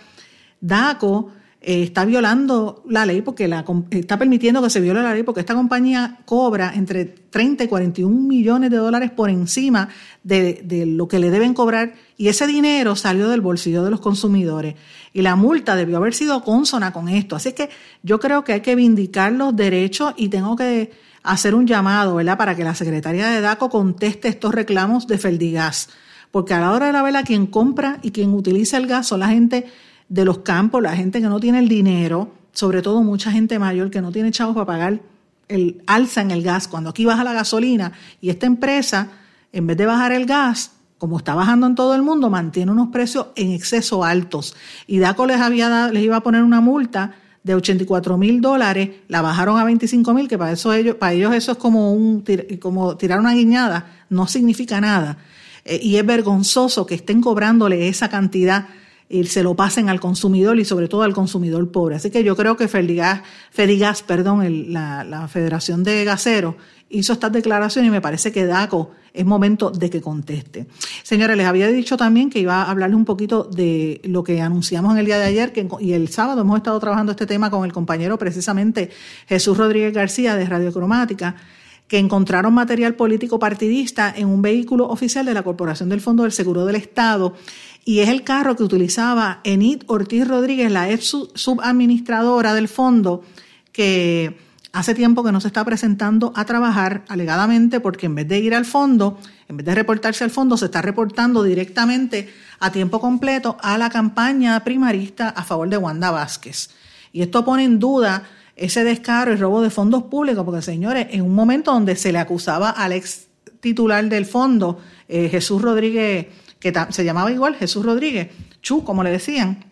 Speaker 1: DACO eh, está violando la ley porque la, está permitiendo que se viole la ley porque esta compañía cobra entre 30 y 41 millones de dólares por encima de, de, lo que le deben cobrar y ese dinero salió del bolsillo de los consumidores y la multa debió haber sido consona con esto. Así que yo creo que hay que vindicar los derechos y tengo que hacer un llamado, ¿verdad?, para que la secretaria de DACO conteste estos reclamos de Feldigas. Porque a la hora de la vela, quien compra y quien utiliza el gas son la gente de los campos, la gente que no tiene el dinero, sobre todo mucha gente mayor que no tiene chavos para pagar el alza en el gas. Cuando aquí baja la gasolina y esta empresa, en vez de bajar el gas, como está bajando en todo el mundo, mantiene unos precios en exceso altos. Y DACO les, había les iba a poner una multa de 84 mil dólares, la bajaron a 25 mil, que para, eso ellos, para ellos eso es como, un, como tirar una guiñada, no significa nada. Eh, y es vergonzoso que estén cobrándole esa cantidad y se lo pasen al consumidor y sobre todo al consumidor pobre. Así que yo creo que Fedigas, Fedigas perdón, la, la, Federación de Gaseros hizo estas declaraciones y me parece que DACO es momento de que conteste. Señores, les había dicho también que iba a hablarles un poquito de lo que anunciamos en el día de ayer que, y el sábado hemos estado trabajando este tema con el compañero precisamente Jesús Rodríguez García de Radio Cromática que encontraron material político partidista en un vehículo oficial de la Corporación del Fondo del Seguro del Estado y es el carro que utilizaba Enid Ortiz Rodríguez, la ex subadministradora del fondo, que hace tiempo que no se está presentando a trabajar alegadamente porque en vez de ir al fondo, en vez de reportarse al fondo, se está reportando directamente a tiempo completo a la campaña primarista a favor de Wanda Vázquez. Y esto pone en duda ese descaro y robo de fondos públicos, porque señores, en un momento donde se le acusaba al ex titular del fondo, eh, Jesús Rodríguez que se llamaba igual Jesús Rodríguez, Chu, como le decían.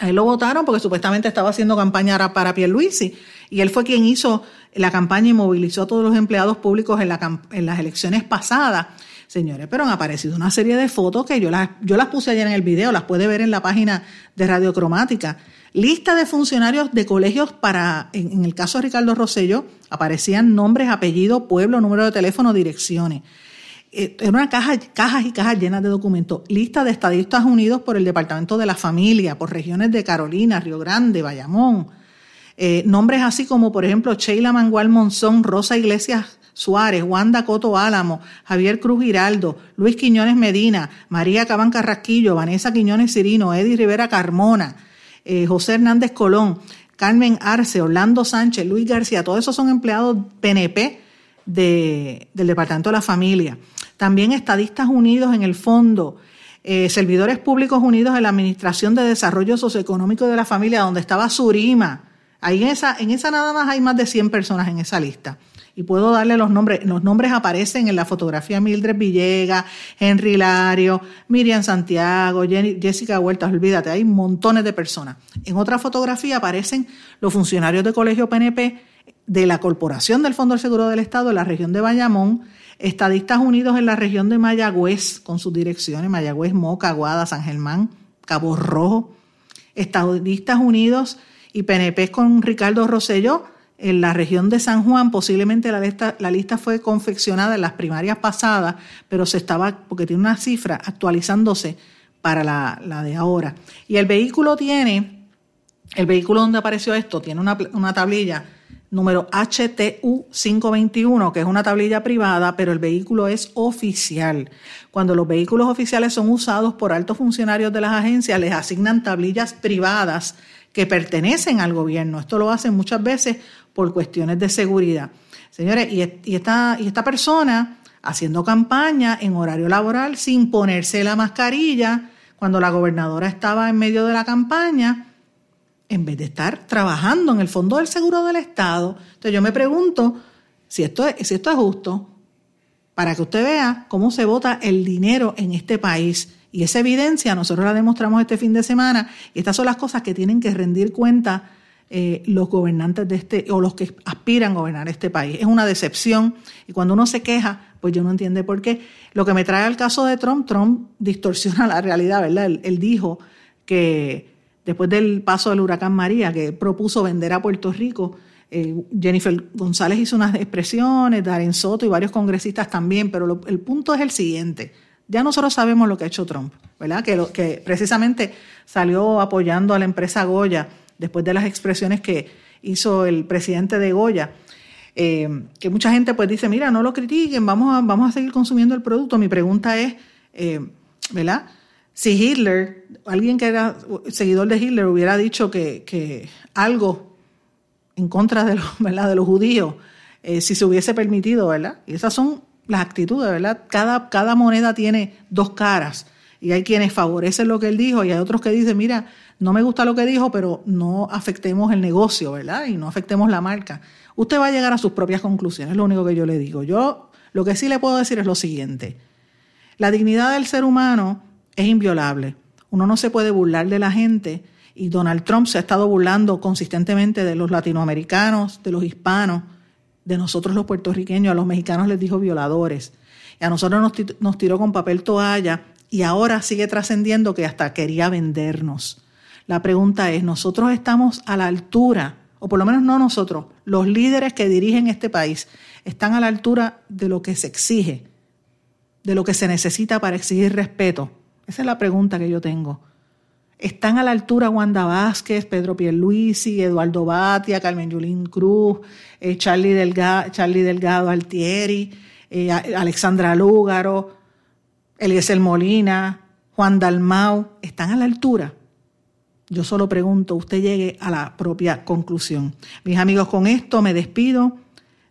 Speaker 1: A él lo votaron porque supuestamente estaba haciendo campaña para Pierluisi y él fue quien hizo la campaña y movilizó a todos los empleados públicos en, la, en las elecciones pasadas. Señores, pero han aparecido una serie de fotos que yo las, yo las puse ayer en el video, las puede ver en la página de Radio Cromática. Lista de funcionarios de colegios para, en, en el caso de Ricardo Rosello, aparecían nombres, apellidos, pueblo, número de teléfono, direcciones. Eh, era una caja, cajas y cajas llenas de documentos. Lista de Estadistas Unidos por el Departamento de la Familia, por regiones de Carolina, Río Grande, Bayamón. Eh, nombres así como, por ejemplo, Sheila Mangual Monzón, Rosa Iglesias Suárez, Wanda Coto Álamo, Javier Cruz Giraldo, Luis Quiñones Medina, María Cabán Carrasquillo, Vanessa Quiñones Cirino, Eddie Rivera Carmona, eh, José Hernández Colón, Carmen Arce, Orlando Sánchez, Luis García, todos esos son empleados PNP de, del Departamento de la Familia. También Estadistas Unidos en el Fondo, eh, Servidores Públicos Unidos en la Administración de Desarrollo Socioeconómico de la Familia, donde estaba Surima. Ahí en esa, en esa nada más hay más de 100 personas en esa lista. Y puedo darle los nombres. Los nombres aparecen en la fotografía Mildred Villegas, Henry Lario, Miriam Santiago, Jessica Huertas, olvídate, hay montones de personas. En otra fotografía aparecen los funcionarios de Colegio PNP de la Corporación del Fondo del Seguro del Estado en la región de Bayamón, Estadistas Unidos en la región de Mayagüez, con sus direcciones, Mayagüez, Moca, Aguada, San Germán, Cabo Rojo, Estadistas Unidos y PNP con Ricardo Rosselló en la región de San Juan, posiblemente la lista, la lista fue confeccionada en las primarias pasadas, pero se estaba, porque tiene una cifra actualizándose para la, la de ahora. Y el vehículo tiene, el vehículo donde apareció esto, tiene una, una tablilla número HTU 521, que es una tablilla privada, pero el vehículo es oficial. Cuando los vehículos oficiales son usados por altos funcionarios de las agencias, les asignan tablillas privadas que pertenecen al gobierno. Esto lo hacen muchas veces por cuestiones de seguridad. Señores, y esta, y esta persona haciendo campaña en horario laboral sin ponerse la mascarilla, cuando la gobernadora estaba en medio de la campaña, en vez de estar trabajando en el Fondo del Seguro del Estado. Entonces yo me pregunto si esto es, si esto es justo, para que usted vea cómo se vota el dinero en este país. Y esa evidencia nosotros la demostramos este fin de semana y estas son las cosas que tienen que rendir cuenta eh, los gobernantes de este o los que aspiran a gobernar este país. Es una decepción y cuando uno se queja, pues yo no entiendo por qué. Lo que me trae al caso de Trump, Trump distorsiona la realidad, ¿verdad? Él, dijo que después del paso del huracán María, que propuso vender a Puerto Rico, eh, Jennifer González hizo unas expresiones, Darren Soto y varios congresistas también, pero el punto es el siguiente. Ya nosotros sabemos lo que ha hecho Trump, ¿verdad? Que, precisamente salió apoyando a la empresa Goya después de las expresiones que hizo el presidente de Goya eh, que mucha gente pues dice, mira, no lo critiquen, vamos a, vamos a seguir consumiendo el producto. Mi pregunta es, eh, ¿verdad? Si Hitler, alguien que era seguidor de Hitler hubiera dicho que, algo en contra de los, de los judíos, eh, si se hubiese permitido, ¿verdad? Y esas son las actitudes, ¿verdad? Cada, cada moneda tiene dos caras y hay quienes favorecen lo que él dijo y hay otros que dicen, mira, no me gusta lo que dijo, pero no afectemos el negocio, ¿verdad? Y no afectemos la marca. Usted va a llegar a sus propias conclusiones, es lo único que yo le digo. Yo lo que sí le puedo decir es lo siguiente. La dignidad del ser humano es inviolable. Uno no se puede burlar de la gente y Donald Trump se ha estado burlando consistentemente de los latinoamericanos, de los hispanos, de nosotros los puertorriqueños. A los mexicanos les dijo violadores. Y a nosotros nos, nos tiró con papel toalla y ahora sigue trascendiendo que hasta quería vendernos. La pregunta es, ¿nosotros estamos a la altura, o por lo menos no nosotros, los líderes que dirigen este país, están a la altura de lo que se exige, de lo que se necesita para exigir respeto? Esa es la pregunta que yo tengo. ¿Están a la altura Wanda Vázquez, Pedro Pierluisi, Eduardo Batia, Carmen Yulín Cruz, eh, Charlie, Delgado, Altieri, eh, Alexandra Lúgaro, Eliezer Molina, Juan Dalmau? ¿Están a la altura? Yo solo pregunto, usted llegue a la propia conclusión. Mis amigos, con esto me despido.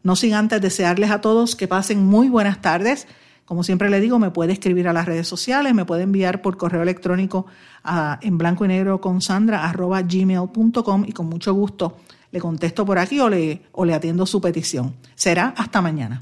Speaker 1: No sin antes desearles a todos que pasen muy buenas tardes. Como siempre le digo, me puede escribir a las redes sociales, me puede enviar por correo electrónico a, en blanco y negro con sandra arroba gmail.com y con mucho gusto le contesto por aquí o le, o le atiendo su petición. Será hasta mañana.